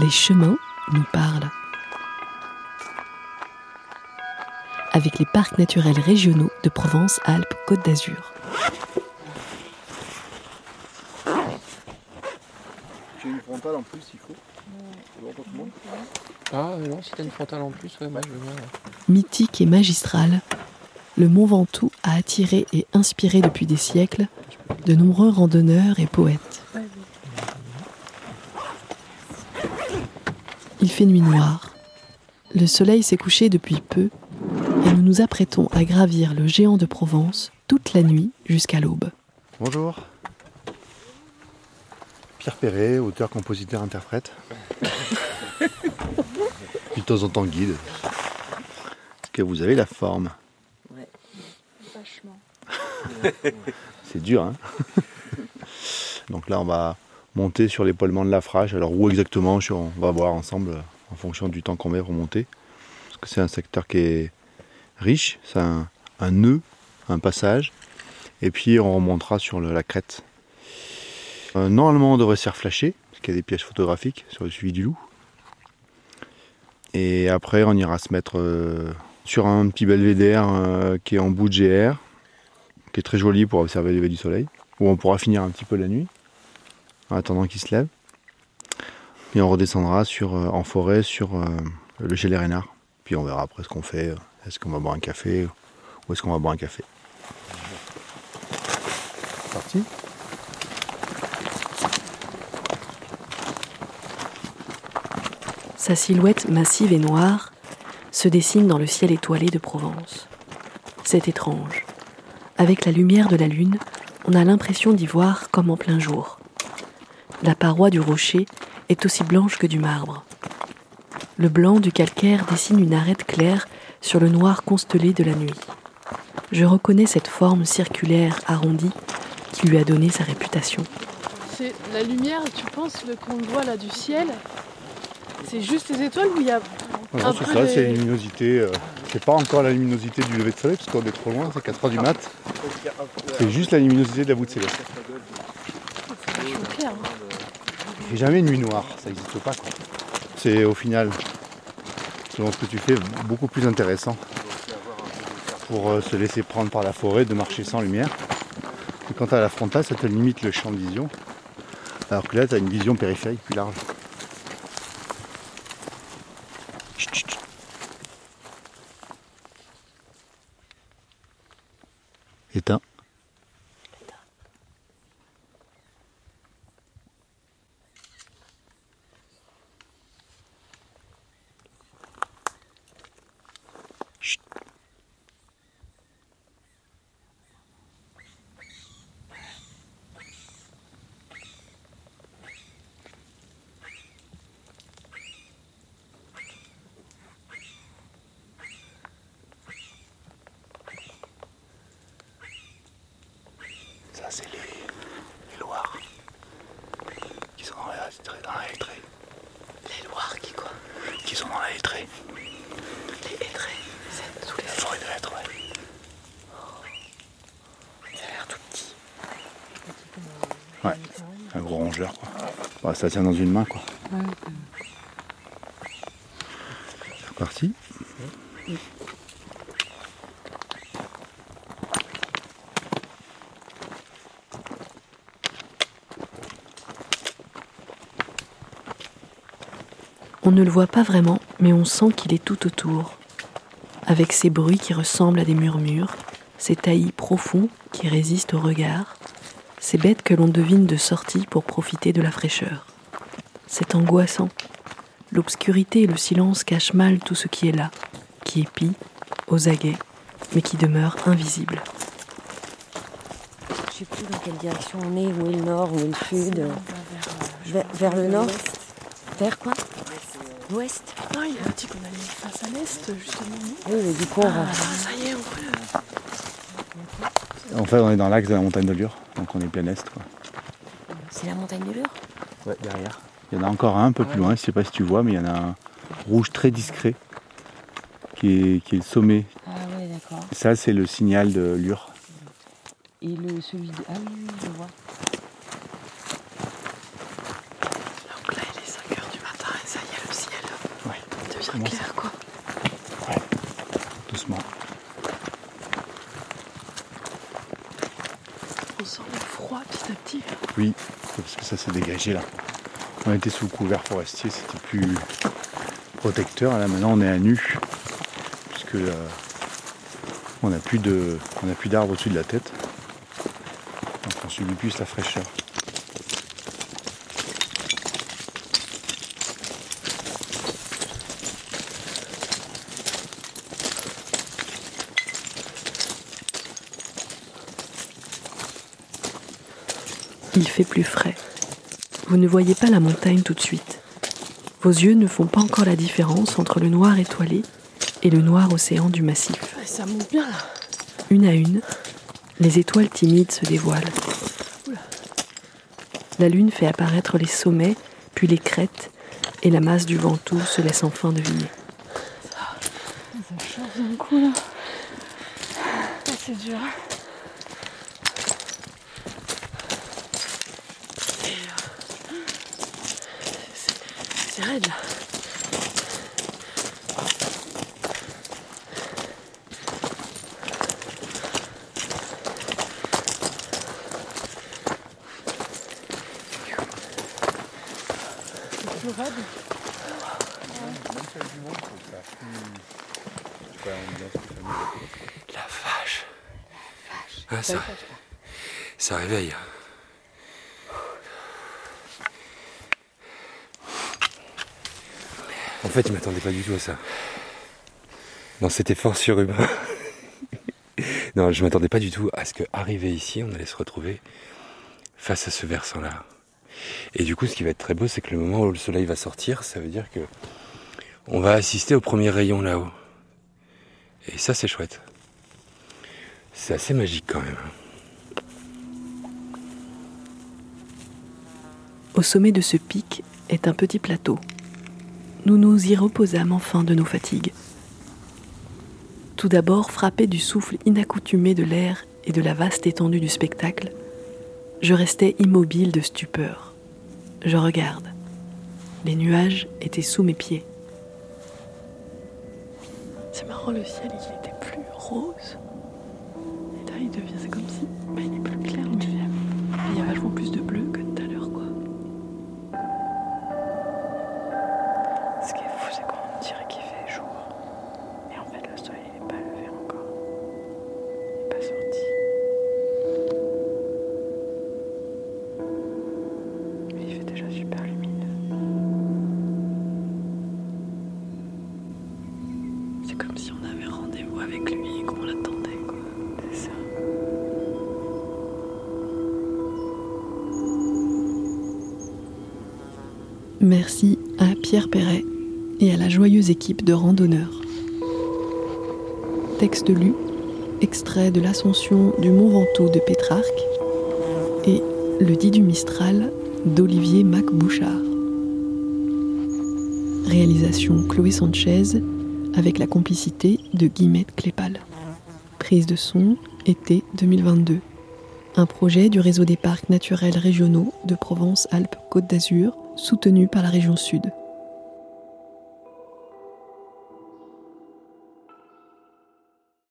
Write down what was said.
Les chemins nous parlent. Avec les parcs naturels régionaux de Provence-Alpes-Côte d'Azur. J'ai une frontale en plus, il faut. Ah non, si t'as une frontale en plus, ouais, moi je veux bien. Mythique et magistral, le Mont Ventoux a attiré et inspiré depuis des siècles de nombreux randonneurs et poètes. Il fait nuit noire. Le soleil s'est couché depuis peu et nous nous apprêtons à gravir le géant de Provence toute la nuit jusqu'à l'aube. Bonjour. Pierre Perret, auteur, compositeur, interprète. Puis de temps en temps guide. Est-ce que vous avez la forme? Vachement. C'est dur, hein? Donc là, on va monter sur l'épaulement de la Frache. Alors où exactement On va voir ensemble euh, en fonction du temps qu'on met pour monter. Parce que c'est un secteur qui est riche. C'est un, nœud, un passage. Et puis on remontera sur la crête. Euh, normalement, on devrait se faire parce qu'il y a des pièges photographiques sur le suivi du loup. Et après, on ira se mettre euh, sur un petit belvédère qui est en bout de GR, qui est très joli pour observer le lever du soleil, où on pourra finir un petit peu la nuit, en attendant qu'il se lève. Et on redescendra sur, euh, en forêt sur euh, le Chez les Rénards. Puis on verra après ce qu'on fait. Est-ce qu'on va boire un café ou est-ce qu'on va boire un café Parti Sa silhouette massive et noire se dessine dans le ciel étoilé de Provence. C'est étrange. Avec la lumière de la lune, on a l'impression d'y voir comme en plein jour. La paroi du rocher est aussi blanche que du marbre. Le blanc du calcaire dessine une arête claire sur le noir constellé de la nuit. Je reconnais cette forme circulaire arrondie qui lui a donné sa réputation. C'est la lumière, tu penses, le qu'on voit là du ciel? C'est juste les étoiles ou il y a. Non, c'est ça, c'est la luminosité. euh, c'est pas encore la luminosité du lever de soleil, parce qu'on est trop loin, c'est 4h du mat. C'est juste la luminosité de la voûte céleste. C'est clair. hein. A jamais nuit noire, ça n'existe pas. C'est au final, selon ce que tu fais, beaucoup plus intéressant pour euh, se laisser prendre par la forêt, de marcher sans lumière. Et quand tu as la frontale, ça te limite le champ de vision. Alors que là, tu as une vision périphérique plus large. Ça, c'est les, les Loirs qui sont dans la, dans la lettrée. Les Loirs qui quoi? Qui sont dans la lettrée. Les hêtrés, c'est tous les La forêt de lettres, ouais. Ça a l'air tout petit. Ouais, un gros rongeur quoi. Bah, ça tient dans une main quoi. C'est parti. On ne le voit pas vraiment, mais on sent qu'il est tout autour. Avec ces bruits qui ressemblent à des murmures, ces taillis profonds qui résistent au regard, ces bêtes que l'on devine de sortie pour profiter de la fraîcheur. C'est angoissant. L'obscurité et le silence cachent mal tout ce qui est là, qui épie, aux aguets, mais qui demeure invisible. Je sais plus dans quelle direction on est, où est le nord, où est le sud. euh, Vers, vers le nord Vers quoi? L'ouest Non, il a dit qu'on allait face à l'est, justement. Oui, mais du coup, on va. Ah, ça y est, on voit le. En fait on est dans l'axe de la montagne de Lure, donc on est plein est quoi. C'est la montagne de Lure Ouais, derrière. Il y en a encore un un peu plus loin, je sais pas si tu vois, mais il y en a un rouge très discret qui est, qui est le sommet. Ah ouais, d'accord. Ça c'est le signal de Lure. Et le, celui de. Ah oui, oui, je vois. Donc là, il est 5h du matin et clair, quoi. doucement. On sent le froid petit à petit. Oui, parce que ça s'est dégagé là. On était sous couvert forestier, c'était plus protecteur. Là maintenant on est à nu, puisque euh, on n'a plus de, on n'a plus d'arbres au-dessus de la tête. Donc on subit plus la fraîcheur. Il fait plus frais. Vous ne voyez pas la montagne tout de suite. Vos yeux ne font pas encore la différence entre le noir étoilé et le noir océan du massif. Ça monte bien là. Une à une, les étoiles timides se dévoilent. La lune fait apparaître les sommets, puis les crêtes, et la masse du Ventoux se laisse enfin deviner. Ça chauffe d'un coup là. C'est dur. hein. Et, euh, c'est- raide plus raide. La vache. Ah, ça, ça réveille. En fait, je m'attendais pas du tout à ça. Dans cet effort surhumain. non, je m'attendais pas du tout à ce qu'arrivé ici, on allait se retrouver face à ce versant-là. Et du coup, ce qui va être très beau, c'est que le moment où le soleil va sortir, ça veut dire que on va assister au premier rayon là-haut. Et ça, c'est chouette. C'est assez magique quand même. Au sommet de ce pic est un petit plateau. Nous nous y reposâmes enfin de nos fatigues. Tout d'abord, frappé du souffle inaccoutumé de l'air et de la vaste étendue du spectacle, je restais immobile de stupeur. Je regarde. Les nuages étaient sous mes pieds. C'est marrant, le ciel il était plus rose. Et là il devient, Merci à Pierre Perret et à la joyeuse équipe de randonneurs. Texte lu, extrait de l'ascension du Mont Ventoux de Pétrarque et Le dit du Mistral d'Olivier Mac Bouchard. Réalisation Chloé Sanchez avec la complicité de Guillemette Clépal. Prise de son été 2022. Un projet du réseau des parcs naturels régionaux de Provence-Alpes-Côte d'Azur soutenu par la région Sud.